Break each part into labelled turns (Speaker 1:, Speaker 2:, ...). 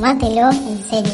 Speaker 1: Tómatelo en serie.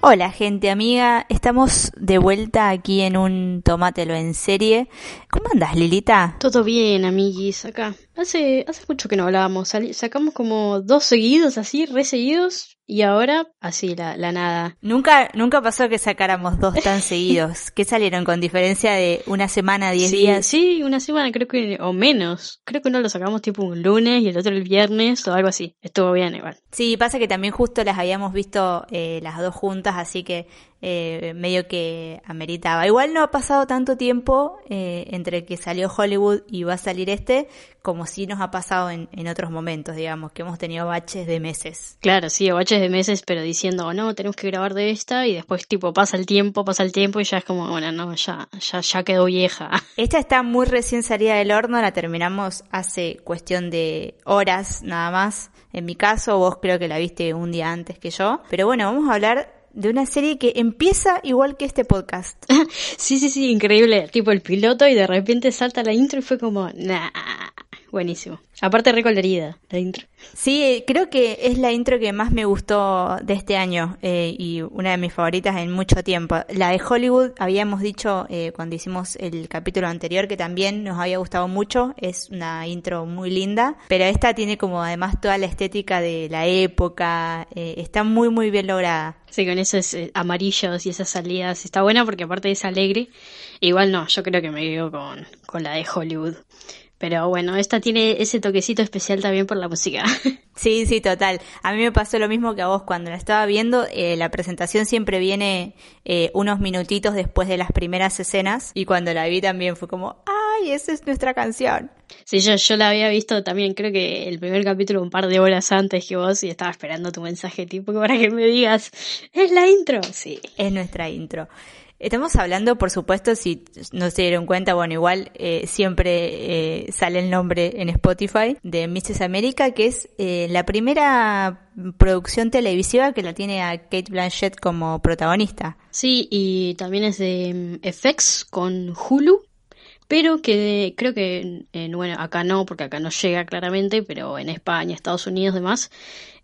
Speaker 2: Hola gente amiga, estamos de vuelta aquí en un Tomátelo en serie. ¿Cómo andas Lilita?
Speaker 3: Todo bien, amiguis, acá. Hace, hace mucho que no hablábamos, sacamos como dos seguidos así, re seguidos, y ahora, así, la, la nada.
Speaker 2: Nunca, nunca pasó que sacáramos dos tan seguidos. ¿Qué salieron con diferencia de una semana, diez días?
Speaker 3: Sí, una semana creo que, o menos. Creo que uno lo sacamos tipo un lunes y el otro el viernes o algo así. Estuvo bien igual.
Speaker 2: Sí, pasa que también justo las habíamos visto eh, las dos juntas, así que eh, medio que ameritaba. Igual no ha pasado tanto tiempo eh, entre que salió Hollywood y va a salir este, como si nos ha pasado en, en, otros momentos, digamos, que hemos tenido baches de meses.
Speaker 3: Claro, sí, baches de meses, pero diciendo, oh, no, tenemos que grabar de esta y después tipo pasa el tiempo, pasa el tiempo y ya es como, bueno, no, ya, ya, ya quedó vieja.
Speaker 2: Esta está muy recién salida del horno, la terminamos hace cuestión de horas nada más. En mi caso, vos creo que la viste un día antes que yo. Pero bueno, vamos a hablar de una serie que empieza igual que este podcast.
Speaker 3: sí, sí, sí, increíble. Tipo el piloto y de repente salta la intro y fue como, nah, buenísimo. Aparte recolorida la intro.
Speaker 2: Sí, creo que es la intro que más me gustó de este año eh, y una de mis favoritas en mucho tiempo. La de Hollywood, habíamos dicho eh, cuando hicimos el capítulo anterior que también nos había gustado mucho, es una intro muy linda, pero esta tiene como además toda la estética de la época, eh, está muy muy bien lograda.
Speaker 3: Sí, con esos amarillos y esas salidas está buena porque aparte es alegre. Igual no, yo creo que me quedo con, con la de Hollywood. Pero bueno, esta tiene ese toquecito especial también por la música.
Speaker 2: Sí, sí, total. A mí me pasó lo mismo que a vos cuando la estaba viendo. Eh, la presentación siempre viene eh, unos minutitos después de las primeras escenas y cuando la vi también fue como, ¡ay, esa es nuestra canción!
Speaker 3: Sí, yo, yo la había visto también, creo que el primer capítulo un par de horas antes que vos y estaba esperando tu mensaje tipo para que me digas, es la intro. Sí.
Speaker 2: Es nuestra intro. Estamos hablando, por supuesto, si no se dieron cuenta, bueno, igual eh, siempre eh, sale el nombre en Spotify de Mrs. America, que es eh, la primera producción televisiva que la tiene a Kate Blanchett como protagonista.
Speaker 3: Sí, y también es de mm, FX con Hulu, pero que creo que, bueno, acá no, porque acá no llega claramente, pero en España, Estados Unidos, demás,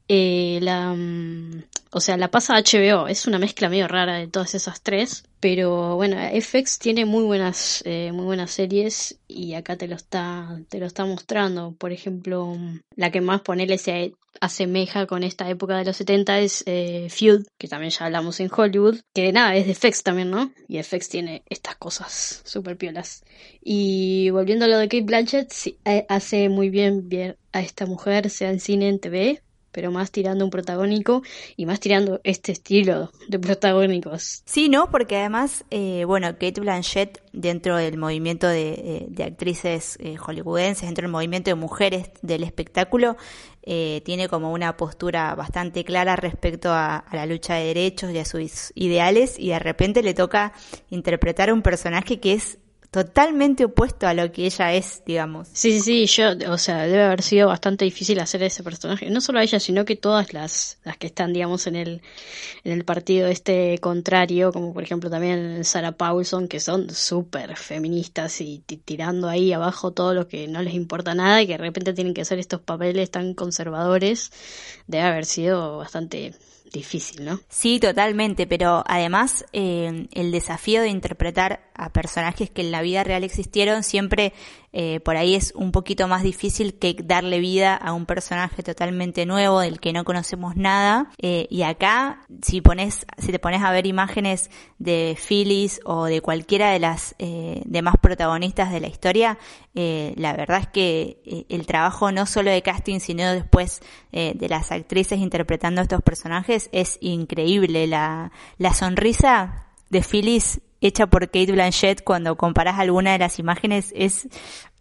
Speaker 3: eh, la, mm, o sea, la pasa HBO, es una mezcla medio rara de todas esas tres, pero bueno, FX tiene muy buenas, eh, muy buenas series y acá te lo está, te lo está mostrando. Por ejemplo, la que más ponele se asemeja con esta época de los 70 es eh, Feud, que también ya hablamos en Hollywood, que nada, es de FX también, ¿no? Y FX tiene estas cosas súper piolas. Y volviendo a lo de Kate Blanchett, sí, hace muy bien ver a esta mujer, sea en cine, en TV, pero más tirando un protagónico y más tirando este estilo de protagónicos.
Speaker 2: Sí, ¿no? Porque además, eh, bueno, Kate Blanchett dentro del movimiento de, eh, actrices eh, hollywoodenses, dentro del movimiento de mujeres del espectáculo, tiene como una postura bastante clara respecto a, a, la lucha de derechos y a sus ideales y de repente le toca interpretar a un personaje que es totalmente opuesto a lo que ella es, digamos.
Speaker 3: Sí, sí, sí, yo, o sea, debe haber sido bastante difícil hacer ese personaje, no solo a ella, sino que todas las, las que están, digamos, en el, en el partido este contrario, como por ejemplo también Sarah Paulson, que son súper feministas y tirando ahí abajo todo lo que no les importa nada y que de repente tienen que hacer estos papeles tan conservadores, debe haber sido bastante difícil, ¿no?
Speaker 2: Sí, totalmente, pero además eh, el desafío de interpretar a personajes que en la vida real existieron siempre eh, por ahí es un poquito más difícil que darle vida a un personaje totalmente nuevo del que no conocemos nada. Eh, y acá, si pones, si te pones a ver imágenes de Phyllis o de cualquiera de las eh, demás protagonistas de la historia, la verdad es que el trabajo no solo de casting, sino después de las actrices interpretando estos personajes es increíble. La, la sonrisa de Phyllis hecha por Kate Blanchett cuando comparas alguna de las imágenes es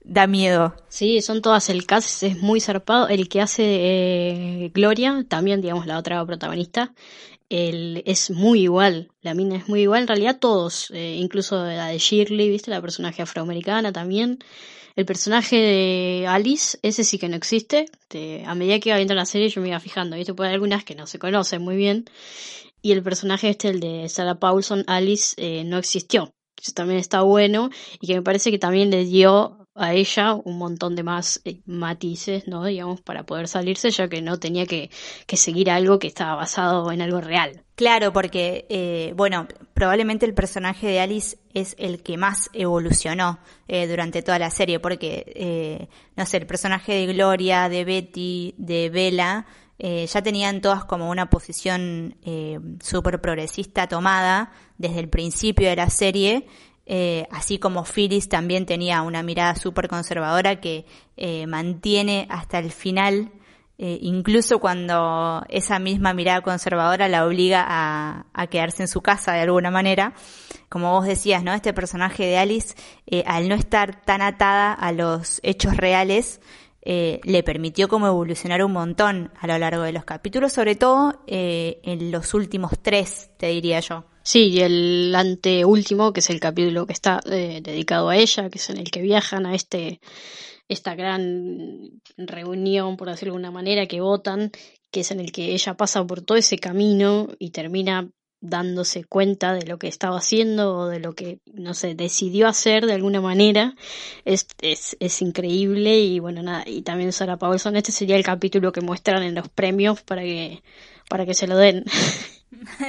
Speaker 2: da miedo.
Speaker 3: Sí, son todas el cast es muy zarpado. El que hace eh, Gloria, también digamos la otra protagonista, él es muy igual. La mina es muy igual. En realidad todos, eh, incluso la de Shirley, viste, la personaje afroamericana también. El personaje de Alice, ese sí que no existe. a medida que iba viendo la serie yo me iba fijando, viste, puede hay algunas que no se conocen muy bien. Y el personaje este, el de Sarah Paulson, Alice, eh, no existió. Eso también está bueno y que me parece que también le dio a ella un montón de más eh, matices, ¿no? Digamos, para poder salirse, ya que no tenía que, que seguir algo que estaba basado en algo real.
Speaker 2: Claro, porque, eh, bueno, probablemente el personaje de Alice es el que más evolucionó eh, durante toda la serie, porque, no sé, el personaje de Gloria, de Betty, de Bella, ya tenían todas como una posición súper progresista tomada desde el principio de la serie eh, así como Phyllis también tenía una mirada súper conservadora que eh, mantiene hasta el final, eh, incluso cuando esa misma mirada conservadora la obliga a, a, quedarse en su casa de alguna manera. Como vos decías, ¿no? Este personaje de Alice, al no estar tan atada a los hechos reales, le permitió como evolucionar un montón a lo largo de los capítulos, sobre todo en los últimos tres, te diría yo.
Speaker 3: Sí, y el anteúltimo, que es el capítulo que está eh, dedicado a ella, que es en el que viajan a este esta gran reunión, por decirlo de alguna manera, que votan, que es en el que ella pasa por todo ese camino y termina dándose cuenta de lo que estaba haciendo o de lo que, no sé, decidió hacer de alguna manera, es, es, es increíble y bueno, nada, y también Sarah Paulson, este sería el capítulo que muestran en los premios para que, para que se lo den.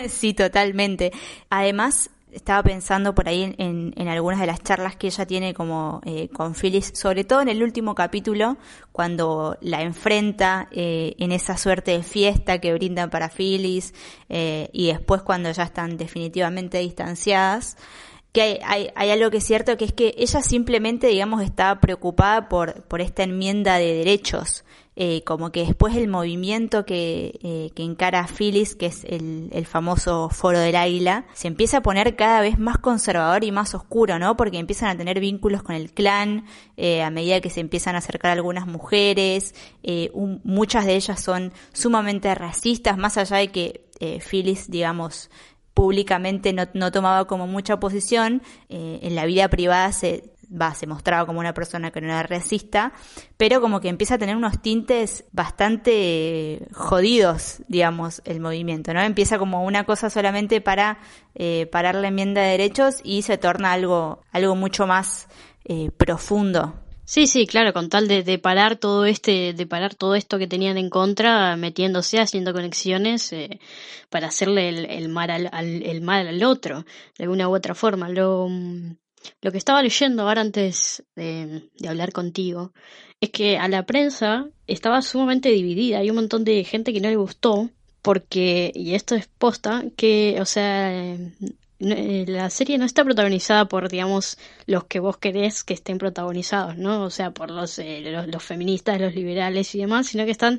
Speaker 2: Sí, totalmente. Además, estaba pensando por ahí en, algunas de las charlas que ella tiene como eh, con Phyllis, sobre todo en el último capítulo, cuando la enfrenta eh, en esa suerte de fiesta que brindan para Phyllis, eh, y después cuando ya están definitivamente distanciadas que hay, hay, hay, algo que es cierto, que es que ella simplemente, digamos, estaba preocupada por, por esta enmienda de derechos. Eh, como que después el movimiento que, eh, encara Phyllis, que es el, el, famoso foro del águila, se empieza a poner cada vez más conservador y más oscuro, ¿no? Porque empiezan a tener vínculos con el clan, eh, a medida que se empiezan a acercar algunas mujeres, eh, muchas de ellas son sumamente racistas, más allá de que Phyllis, digamos, públicamente no, no tomaba como mucha posición, eh, en la vida privada se, va, se mostraba como una persona que no era racista, pero como que empieza a tener unos tintes bastante jodidos, digamos, el movimiento, ¿no? Empieza como una cosa solamente para eh, parar la enmienda de derechos y se torna algo, algo mucho más eh, profundo
Speaker 3: Sí, sí, claro, con tal de, parar todo este, de parar todo esto que tenían en contra, metiéndose, haciendo conexiones eh, para hacerle el, mal al, el mal al otro, de alguna u otra forma. Lo, lo que estaba leyendo ahora antes de, de hablar contigo es que a la prensa estaba sumamente dividida. Hay un montón de gente que no le gustó porque, y esto es posta, que, o sea, eh, la serie no está protagonizada por, digamos, los que vos querés que estén protagonizados, ¿no? O sea, por los, eh, los, feministas, los liberales y demás, sino que están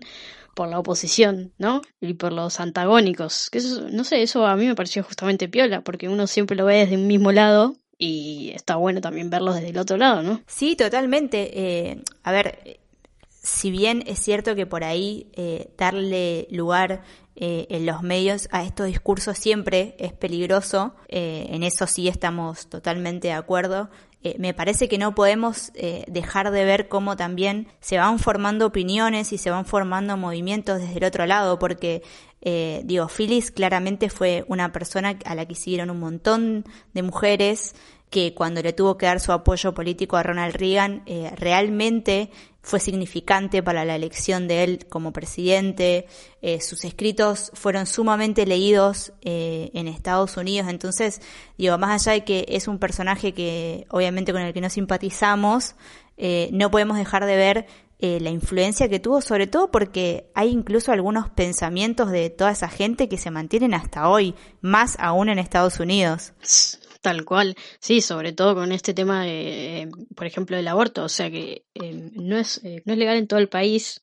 Speaker 3: por la oposición, ¿no? Y por los antagónicos. Que eso, no sé, eso a mí me pareció justamente piola, porque uno siempre lo ve desde un mismo lado y está bueno también verlos desde el otro lado, ¿no?
Speaker 2: Sí, totalmente. Eh, a ver, si bien es cierto que por ahí eh, darle lugar eh, en los medios a estos discursos siempre es peligroso, eh, en eso sí estamos totalmente de acuerdo. Me parece que no podemos dejar de ver cómo también se van formando opiniones y se van formando movimientos desde el otro lado, porque digo, Phyllis claramente fue una persona a la que siguieron un montón de mujeres, que cuando le tuvo que dar su apoyo político a Ronald Reagan, eh, realmente fue significante para la elección de él como presidente. Eh, sus escritos fueron sumamente leídos eh, en Estados Unidos. Entonces, digo, más allá de que es un personaje que obviamente con el que no simpatizamos, no podemos dejar de ver la influencia que tuvo, sobre todo porque hay incluso algunos pensamientos de toda esa gente que se mantienen hasta hoy, más aún en Estados Unidos.
Speaker 3: Tal cual, sí, sobre todo con este tema, de, eh, por ejemplo, del aborto, o sea que eh, no, es, eh, no es legal en todo el país,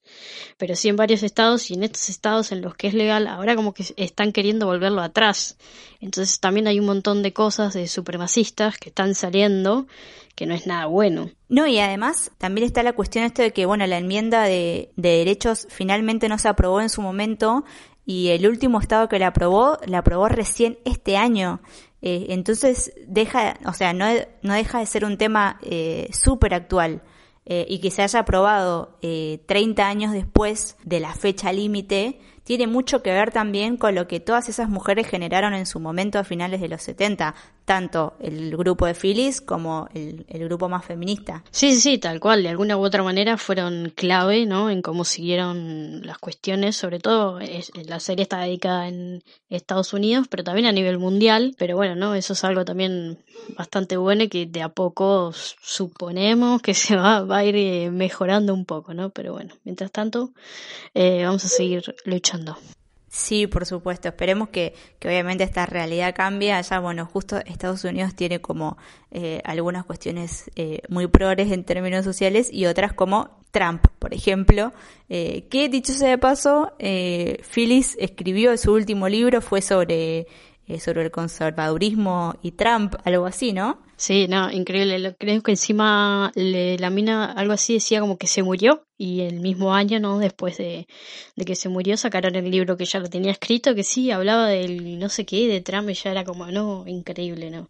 Speaker 3: pero sí en varios estados y en estos estados en los que es legal, ahora como que están queriendo volverlo atrás. Entonces también hay un montón de cosas de supremacistas que están saliendo que no es nada bueno.
Speaker 2: No, y además también está la cuestión esto de que, bueno, la enmienda de, de derechos finalmente no se aprobó en su momento y el último estado que la aprobó, la aprobó recién este año. Eh, entonces deja, o sea, no, no, deja de ser un tema eh, súper actual eh, y que se haya aprobado 30 años después de la fecha límite, tiene mucho que ver también con lo que todas esas mujeres generaron en su momento a finales de los 70, tanto el grupo de Phyllis como el, grupo más feminista.
Speaker 3: Sí, sí, sí, tal cual, de alguna u otra manera fueron clave, ¿no? En cómo siguieron las cuestiones, sobre todo la serie está dedicada en Estados Unidos, pero también a nivel mundial, pero bueno, ¿no? Eso es algo también bastante bueno y que de a poco suponemos que se va, va a ir eh, mejorando un poco, ¿no? Pero bueno, mientras tanto, eh, vamos a seguir luchando.
Speaker 2: Sí, por supuesto. Esperemos que, que, obviamente esta realidad cambie. Allá, bueno, justo Estados Unidos tiene como eh, algunas cuestiones eh, muy progres en términos sociales y otras como Trump, por ejemplo, eh, que dicho sea de paso, eh, Phyllis escribió su último libro, fue sobre eh, sobre el conservadurismo y Trump, algo así, ¿no?
Speaker 3: Sí, no, increíble. Creo que encima la mina algo así decía como que se murió y el mismo año, ¿no? Después de, que se murió sacaron el libro que ya lo tenía escrito, que sí, hablaba del no sé qué, de Trump y ya era como, no, increíble, ¿no?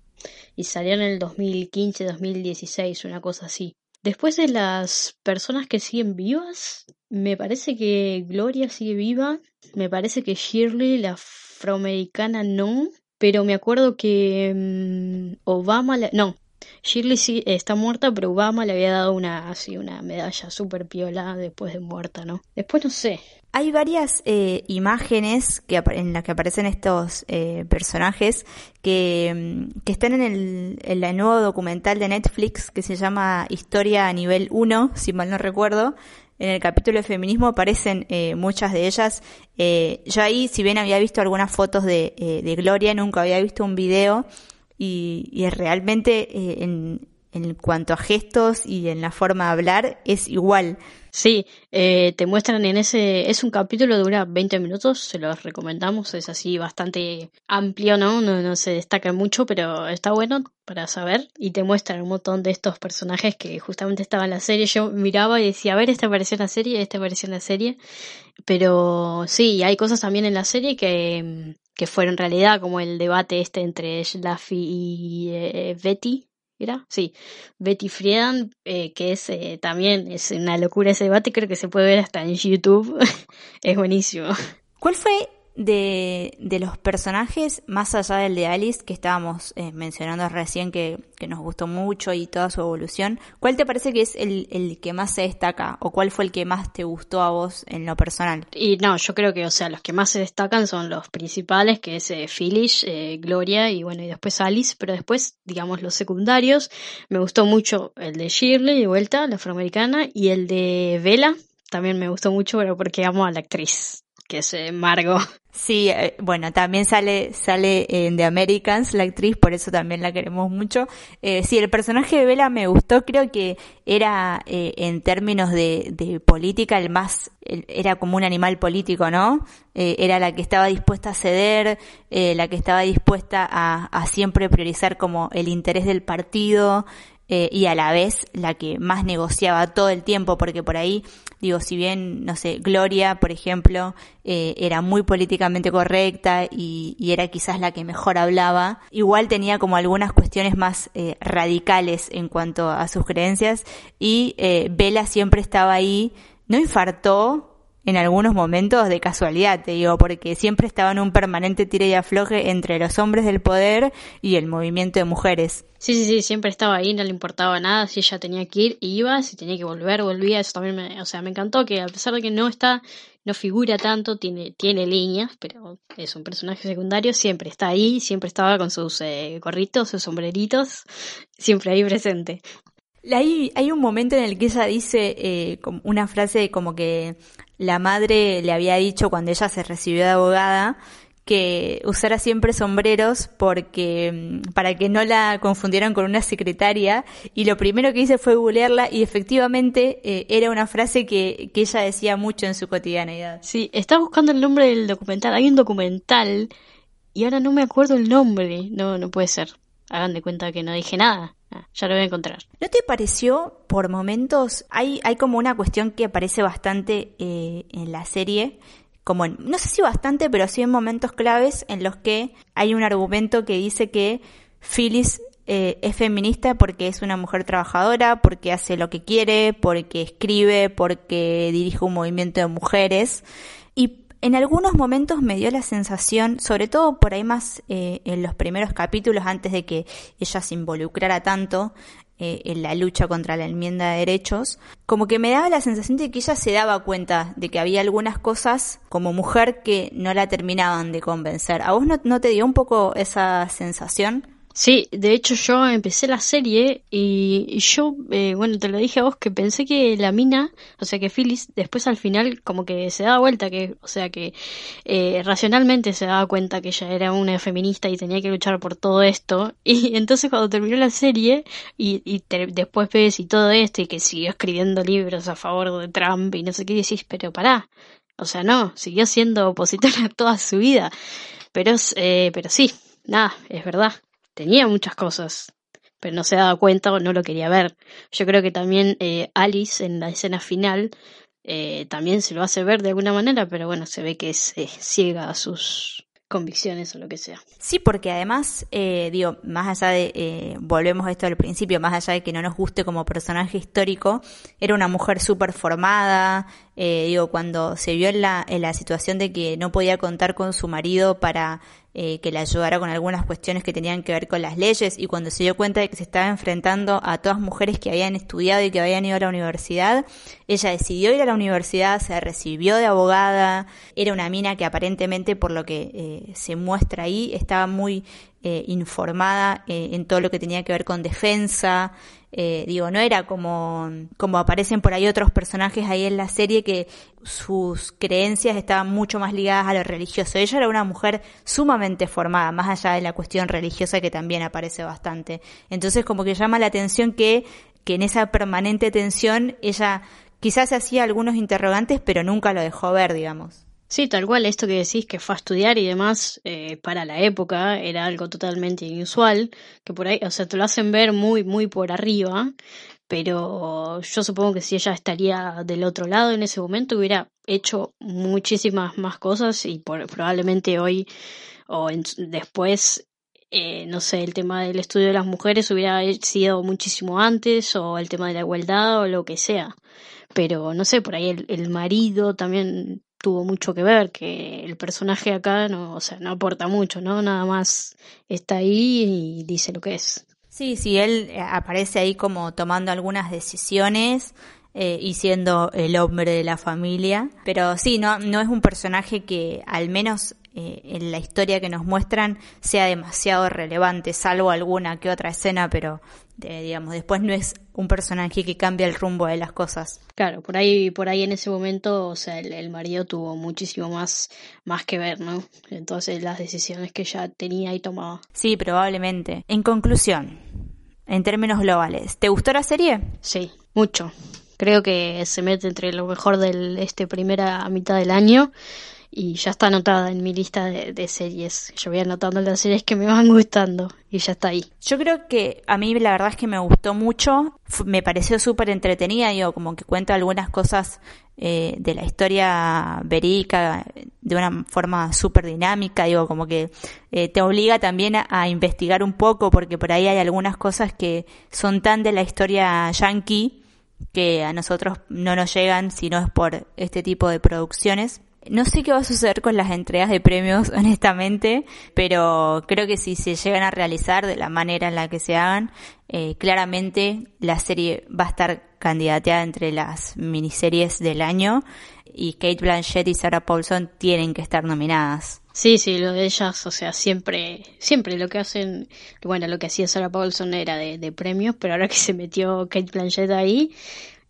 Speaker 3: Y salió en el 2015, 2016, una cosa así. Después de las personas que siguen vivas, me parece que Gloria sigue viva, me parece que Shirley, la afroamericana no, pero me acuerdo que mm, Obama, no, Shirley sí está muerta, pero Obama le había dado una así una medalla súper piola después de muerta, ¿no? Después no sé.
Speaker 2: Hay varias eh, imágenes que en las que aparecen estos eh, personajes que, mm, que, están en el, en el nuevo documental de Netflix que se llama Historia a nivel 1, si mal no recuerdo, en el capítulo de feminismo aparecen eh, muchas de ellas. Eh, yo ahí, si bien había visto algunas fotos de, eh, Gloria, nunca había visto un video y, y realmente en, en cuanto a gestos y en la forma de hablar es igual.
Speaker 3: Sí, eh, te muestran en ese, es un capítulo, dura 20 minutos, se los recomendamos, es así bastante amplio, ¿no? ¿no? No se destaca mucho, pero está bueno para saber y te muestran un montón de estos personajes que justamente estaban en la serie. Yo miraba y decía, a ver, este apareció en la serie, este apareció en la serie, pero sí, hay cosas también en la serie que, que fueron realidad, como el debate este entre Schlaffy y eh, Betty, Sí, Betty Friedan, eh, que es eh, también es una locura ese debate, creo que se puede ver hasta en YouTube, es buenísimo.
Speaker 2: ¿Cuál fue de, de, los personajes, más allá del de Alice, que estábamos eh, mencionando recién, que, que, nos gustó mucho y toda su evolución, ¿cuál te parece que es el, el, que más se destaca? ¿O cuál fue el que más te gustó a vos en lo personal?
Speaker 3: Y no, yo creo que, o sea, los que más se destacan son los principales, que es eh, Phyllis, eh, Gloria y bueno, y después Alice, pero después, digamos, los secundarios, me gustó mucho el de Shirley, de vuelta, la afroamericana, y el de Vela, también me gustó mucho, pero porque amo a la actriz que es Margo.
Speaker 2: Sí, eh, bueno, también sale, sale en The Americans la actriz, por eso también la queremos mucho. Eh, sí, el personaje de Bella me gustó, creo que era eh, en términos de, de, política el más, era como un animal político, ¿no? Eh, era la que estaba dispuesta a ceder, eh, la que estaba dispuesta a, a siempre priorizar como el interés del partido, eh, y a la vez la que más negociaba todo el tiempo, porque por ahí, digo, si bien, no sé, Gloria, por ejemplo, eh, era muy políticamente correcta y, era quizás la que mejor hablaba, igual tenía como algunas cuestiones más eh, radicales en cuanto a sus creencias y Vela siempre estaba ahí, no infartó, en algunos momentos de casualidad, te digo, porque siempre estaba en un permanente tire y afloje entre los hombres del poder y el movimiento de mujeres.
Speaker 3: Sí, sí, sí, siempre estaba ahí, no le importaba nada, si ella tenía que ir, iba, si tenía que volver, volvía, eso también me, o sea, me encantó que a pesar de que no está, no figura tanto, tiene, tiene líneas, pero es un personaje secundario, siempre está ahí, siempre estaba con sus eh, gorritos, sus sombreritos, siempre ahí presente.
Speaker 2: Hay, hay un momento en el que ella dice eh, una frase como que la madre le había dicho cuando ella se recibió de abogada que usara siempre sombreros porque mm, para que no la confundieran con una secretaria y lo primero que hice fue googlearla y efectivamente eh, era una frase que, que ella decía mucho en su cotidianeidad.
Speaker 3: Sí, estaba buscando el nombre del documental, hay un documental y ahora no me acuerdo el nombre, no, no puede ser, hagan de cuenta que no dije nada. Ah, ya lo voy a encontrar.
Speaker 2: ¿No te pareció por momentos? Hay, hay como una cuestión que aparece bastante eh, en la serie, como no sé si bastante, pero sí en momentos claves en los que hay un argumento que dice que Phyllis eh, es feminista porque es una mujer trabajadora, porque hace lo que quiere, porque escribe, porque dirige un movimiento de mujeres. Y En algunos momentos me dio la sensación, sobre todo por ahí más eh, en los primeros capítulos, antes de que ella se involucrara tanto eh, en la lucha contra la enmienda de derechos, como que me daba la sensación de que ella se daba cuenta de que había algunas cosas como mujer que no la terminaban de convencer. ¿A vos no, no te dio un poco esa sensación?
Speaker 3: Sí, de hecho yo empecé la serie y, yo, eh, bueno, te lo dije a vos que pensé que la mina, o sea que Phyllis, después al final como que se daba vuelta, que, o sea que eh, racionalmente se daba cuenta que ella era una feminista y tenía que luchar por todo esto. Y entonces cuando terminó la serie y, y después ves y todo esto y que siguió escribiendo libros a favor de Trump y no sé qué decís, pero pará, o sea, no, siguió siendo opositora toda su vida. Pero, eh, pero sí, nada, es verdad tenía muchas cosas, pero no se daba cuenta o no lo quería ver. Yo creo que también eh, Alice en la escena final eh, también se lo hace ver de alguna manera, pero bueno, se ve que es eh, ciega a sus convicciones o lo que sea.
Speaker 2: Sí, porque además, digo, más allá de, volvemos a esto al principio, más allá de que no nos guste como personaje histórico, era una mujer súper formada, digo, cuando se vio en la, en la situación de que no podía contar con su marido para eh, que le ayudara con algunas cuestiones que tenían que ver con las leyes y cuando se dio cuenta de que se estaba enfrentando a todas mujeres que habían estudiado y que habían ido a la universidad, ella decidió ir a la universidad, se recibió de abogada, era una mina que aparentemente por lo que eh, se muestra ahí estaba muy eh, informada en todo lo que tenía que ver con defensa, eh, digo, no era como, como aparecen por ahí otros personajes ahí en la serie que sus creencias estaban mucho más ligadas a lo religioso. Ella era una mujer sumamente formada, más allá de la cuestión religiosa que también aparece bastante. Entonces como que llama la atención que, que en esa permanente tensión ella quizás hacía algunos interrogantes, pero nunca lo dejó ver, digamos.
Speaker 3: Sí, tal cual, esto que decís que fue a estudiar y demás, eh, para la época era algo totalmente inusual, que por ahí, o sea, te lo hacen ver muy, muy por arriba, pero yo supongo que si ella estaría del otro lado en ese momento hubiera hecho muchísimas más cosas y probablemente hoy o después eh, no sé, el tema del estudio de las mujeres hubiera sido muchísimo antes, o el tema de la igualdad, o lo que sea. Pero no sé, por ahí el, el marido también tuvo mucho que ver, que el personaje acá no, o sea, no aporta mucho, ¿no? Nada más está ahí y dice lo que es.
Speaker 2: Sí, sí, él eh, aparece ahí como tomando algunas decisiones eh, y siendo el hombre de la familia, pero sí, no, no es un personaje que al menos eh, en la historia que nos muestran sea demasiado relevante, salvo alguna que otra escena, pero digamos, después no es un personaje que cambia el rumbo de las cosas.
Speaker 3: Claro, por ahí, por ahí en ese momento, o sea, el, marido tuvo muchísimo más, más que ver, ¿no? Entonces las decisiones que ya tenía y tomaba.
Speaker 2: Sí, probablemente. En conclusión, en términos globales, ¿te gustó la serie?
Speaker 3: Sí, mucho. Creo que se mete entre lo mejor de este primera mitad del año y ya está anotada en mi lista de, series. Yo voy anotando las series que me van gustando y ya está ahí.
Speaker 2: Yo creo que a mí la verdad es que me gustó mucho, me pareció súper entretenida, digo, como que cuenta algunas cosas eh, de la historia verídica de una forma súper dinámica, digo, como que eh, te obliga también a, investigar un poco porque por ahí hay algunas cosas que son tan de la historia yankee que a nosotros no nos llegan si no es por este tipo de producciones. No sé qué va a suceder con las entregas de premios, honestamente, pero creo que si se llegan a realizar de la manera en la que se hagan, eh, claramente la serie va a estar candidateada entre las miniseries del año y Kate Blanchett y Sarah Paulson tienen que estar nominadas.
Speaker 3: Sí, sí, lo de ellas, o sea, siempre, siempre lo que hacen, bueno, lo que hacía Sarah Paulson era de, de premios, pero ahora que se metió Kate Blanchett ahí,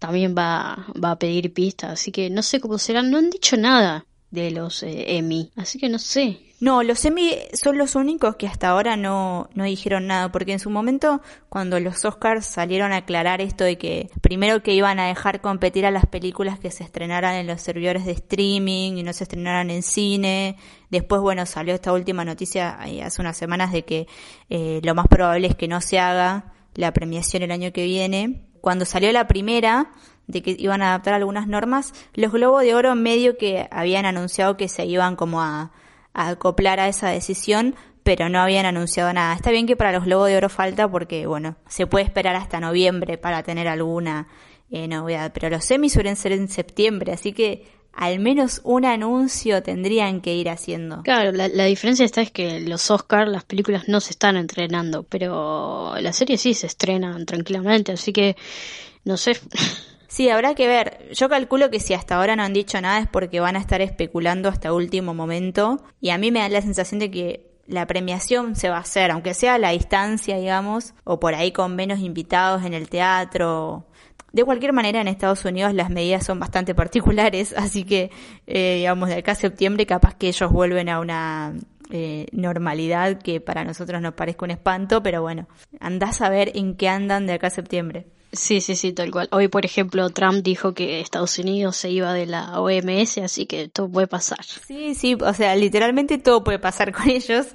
Speaker 3: también va, va a pedir pistas, así que no sé cómo serán, no han dicho nada de los eh, Emmy, así que no sé.
Speaker 2: No, los Emmy son los únicos que hasta ahora no, no dijeron nada, porque en su momento, cuando los Oscars salieron a aclarar esto de que primero que iban a dejar competir a las películas que se estrenaran en los servidores de streaming y no se estrenaran en cine, después, bueno, salió esta última noticia hace unas semanas de que eh, lo más probable es que no se haga la premiación el año que viene, cuando salió la primera, de que iban a adaptar algunas normas, los Globos de Oro medio que habían anunciado que se iban como a, acoplar a esa decisión, pero no habían anunciado nada. Está bien que para los Globos de Oro falta porque, bueno, se puede esperar hasta noviembre para tener alguna eh, novedad, pero los semis suelen ser en septiembre, así que al menos un anuncio tendrían que ir haciendo.
Speaker 3: Claro, la, la diferencia está es que los Oscars, las películas no se están entrenando, pero la serie sí se estrenan tranquilamente, así que no sé.
Speaker 2: Sí, habrá que ver. Yo calculo que si hasta ahora no han dicho nada es porque van a estar especulando hasta último momento. Y a mí me da la sensación de que la premiación se va a hacer, aunque sea a la distancia, digamos, o por ahí con menos invitados en el teatro. De cualquier manera, en Estados Unidos las medidas son bastante particulares, así que, eh, digamos, de acá a septiembre capaz que ellos vuelven a una eh, normalidad que para nosotros nos parezca un espanto, pero bueno, andás a ver en qué andan de acá a septiembre.
Speaker 3: Sí, sí, sí, tal cual. Hoy, por ejemplo, Trump dijo que Estados Unidos se iba de la OMS, así que todo puede pasar.
Speaker 2: Sí, sí, o sea, literalmente todo puede pasar con ellos.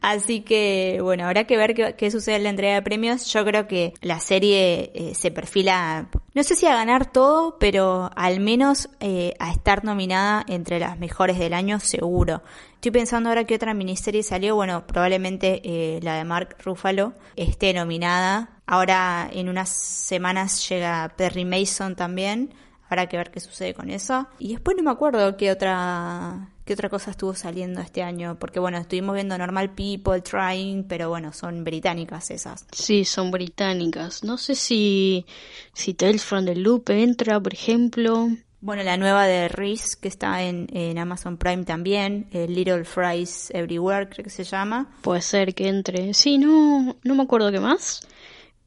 Speaker 2: Así que, bueno, habrá que ver qué, sucede en la entrega de premios. Yo creo que la serie eh, se perfila, no sé si a ganar todo, pero al menos eh, a estar nominada entre las mejores del año, seguro. Estoy pensando ahora que otra miniserie salió, bueno, probablemente eh, la de Mark Ruffalo esté nominada. Ahora en unas semanas llega Perry Mason también. Habrá que ver qué sucede con eso. Y después no me acuerdo qué otra qué otra cosa estuvo saliendo este año, porque bueno, estuvimos viendo Normal People, Trying, pero bueno, son británicas esas.
Speaker 3: Sí, son británicas. No sé si si Tales from the Loop entra, por ejemplo.
Speaker 2: Bueno, la nueva de Reese, que está en, Amazon Prime también, eh, Little Fries Everywhere, creo que se llama.
Speaker 3: Puede ser que entre. Sí, no, no me acuerdo qué más.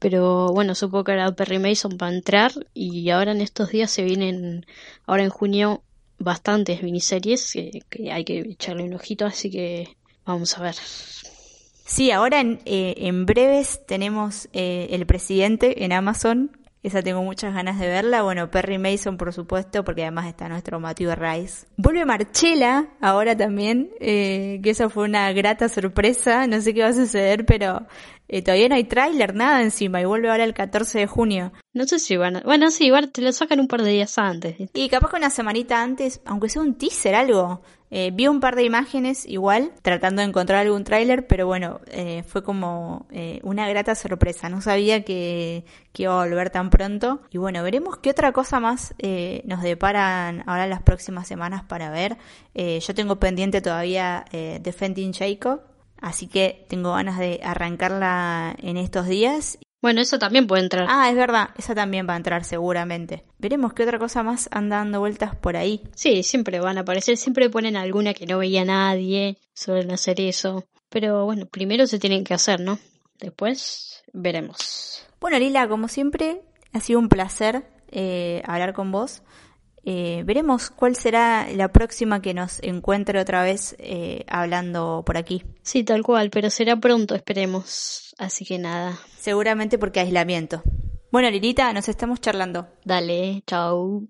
Speaker 3: Pero bueno, supongo que era Perry Mason para entrar. Y ahora en estos días se vienen, ahora en junio, bastantes miniseries que, hay que echarle un ojito, así que vamos a ver.
Speaker 2: Sí, ahora en, eh, en breves tenemos eh, El Presidente en Amazon, esa tengo muchas ganas de verla. Bueno, Perry Mason, por supuesto, porque además está nuestro Matthew Rice. Vuelve Marchela ahora también, eh, que eso fue una grata sorpresa. No sé qué va a suceder, pero eh, todavía no hay tráiler, nada encima, y vuelve ahora el 14 de junio.
Speaker 3: No sé si van a... Bueno, sí, igual te lo sacan un par de días antes.
Speaker 2: Y capaz que una semanita antes, aunque sea un teaser, algo. Eh, vi un par de imágenes igual, tratando de encontrar algún tráiler, pero bueno, eh, fue como eh, una grata sorpresa. No sabía que, que, iba a volver tan pronto. Y bueno, veremos qué otra cosa más nos deparan ahora las próximas semanas para ver. yo tengo pendiente todavía Defending Jacob, así que tengo ganas de arrancarla en estos días
Speaker 3: bueno, eso también puede entrar.
Speaker 2: Ah, es verdad, esa también va a entrar seguramente. Veremos qué otra cosa más anda dando vueltas por ahí.
Speaker 3: Sí, siempre van a aparecer, siempre ponen alguna que no veía nadie, suelen hacer eso. Pero bueno, primero se tienen que hacer, ¿no? Después veremos.
Speaker 2: Bueno, Lila, como siempre, ha sido un placer eh, hablar con vos. Eh, veremos cuál será la próxima que nos encuentre otra vez eh, hablando por aquí.
Speaker 3: Sí, tal cual, pero será pronto, esperemos. Así que nada.
Speaker 2: Seguramente porque aislamiento. Bueno, Lilita, nos estamos charlando.
Speaker 3: Dale, chao.